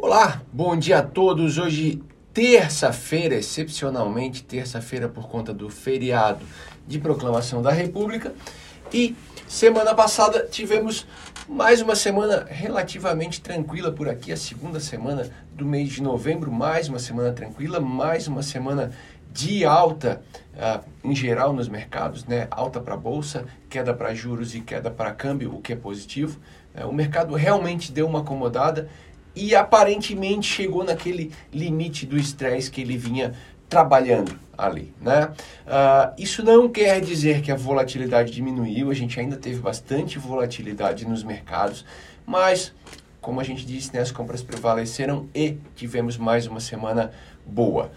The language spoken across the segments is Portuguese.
Olá, bom dia a todos. Hoje, terça-feira, excepcionalmente terça-feira por conta do feriado de proclamação da República. E semana passada tivemos mais uma semana relativamente tranquila por aqui, a segunda semana do mês de novembro, mais uma semana tranquila, mais uma semana de alta uh, em geral nos mercados, né? Alta para bolsa, queda para juros e queda para câmbio, o que é positivo. Uh, o mercado realmente deu uma acomodada e aparentemente chegou naquele limite do estresse que ele vinha trabalhando ali, né? Uh, isso não quer dizer que a volatilidade diminuiu, a gente ainda teve bastante volatilidade nos mercados, mas como a gente disse, né, as compras prevaleceram e tivemos mais uma semana boa.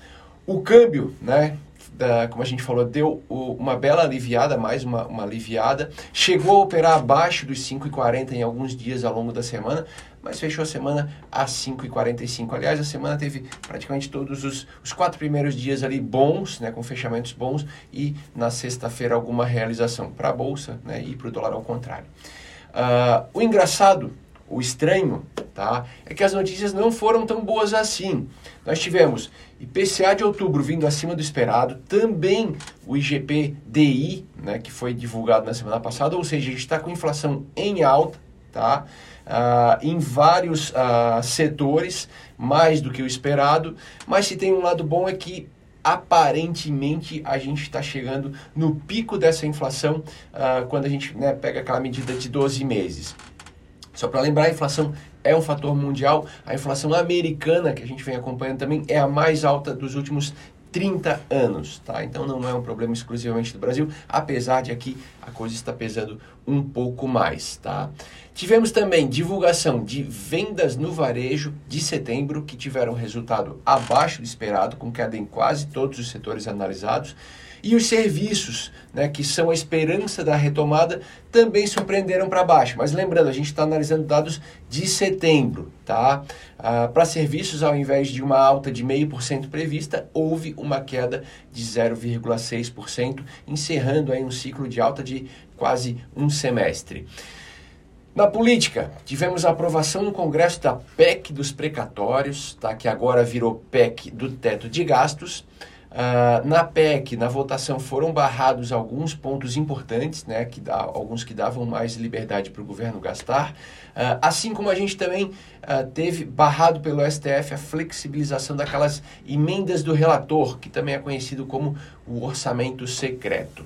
O câmbio, né, da, como a gente falou, deu uma bela aliviada, mais uma, uma aliviada. Chegou a operar abaixo dos 5,40 em alguns dias ao longo da semana, mas fechou a semana a 5,45. Aliás, a semana teve praticamente todos os, os quatro primeiros dias ali bons, né, com fechamentos bons, e na sexta-feira alguma realização para a Bolsa né, e para o dólar ao contrário. Uh, o engraçado, o estranho, tá, é que as notícias não foram tão boas assim. Nós tivemos IPCA de outubro vindo acima do esperado, também o IGP-DI, né, que foi divulgado na semana passada, ou seja, a gente está com inflação em alta, tá? Uh, em vários uh, setores, mais do que o esperado, mas se tem um lado bom é que aparentemente a gente está chegando no pico dessa inflação uh, quando a gente né, pega aquela medida de 12 meses. Só para lembrar, a inflação é um fator mundial. A inflação americana, que a gente vem acompanhando também, é a mais alta dos últimos 30 anos, tá? Então não é um problema exclusivamente do Brasil, apesar de aqui a coisa está pesando um pouco mais, tá? Tivemos também divulgação de vendas no varejo de setembro que tiveram resultado abaixo do esperado, com queda em quase todos os setores analisados. E os serviços, né, que são a esperança da retomada, também surpreenderam para baixo. Mas lembrando, a gente está analisando dados de setembro. Tá? Ah, para serviços, ao invés de uma alta de 0,5% prevista, houve uma queda de 0,6%, encerrando aí um ciclo de alta de quase um semestre. Na política, tivemos a aprovação no Congresso da PEC dos precatórios, tá? que agora virou PEC do teto de gastos. Uh, na PEC, na votação, foram barrados alguns pontos importantes, né, que dá, alguns que davam mais liberdade para o governo gastar, uh, assim como a gente também uh, teve barrado pelo STF a flexibilização daquelas emendas do relator, que também é conhecido como o orçamento secreto.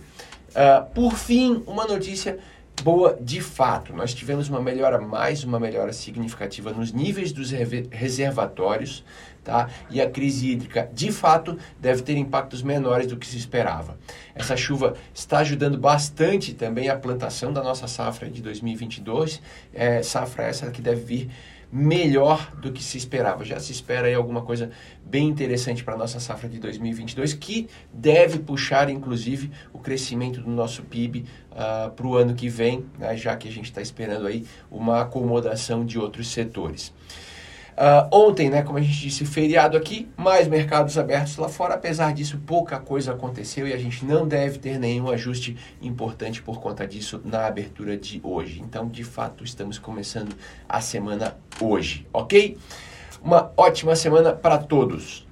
por fim, uma notícia boa de fato. Nós tivemos uma melhora, mais uma melhora significativa nos níveis dos reservatórios, tá? E a crise hídrica, de fato, deve ter impactos menores do que se esperava. Essa chuva está ajudando bastante também a plantação da nossa safra de 2022, é, safra essa que deve vir melhor do que se esperava. Já se espera aí alguma coisa bem interessante para a nossa safra de 2022, que deve puxar, inclusive, o crescimento do nosso PIB uh, para o ano que vem, né, já que a gente está esperando aí uma acomodação de outros setores. Uh, ontem, né, como a gente disse, feriado aqui, mais mercados abertos lá fora. Apesar disso, pouca coisa aconteceu e a gente não deve ter nenhum ajuste importante por conta disso na abertura de hoje. Então, de fato, estamos começando a semana hoje, ok? Uma ótima semana para todos.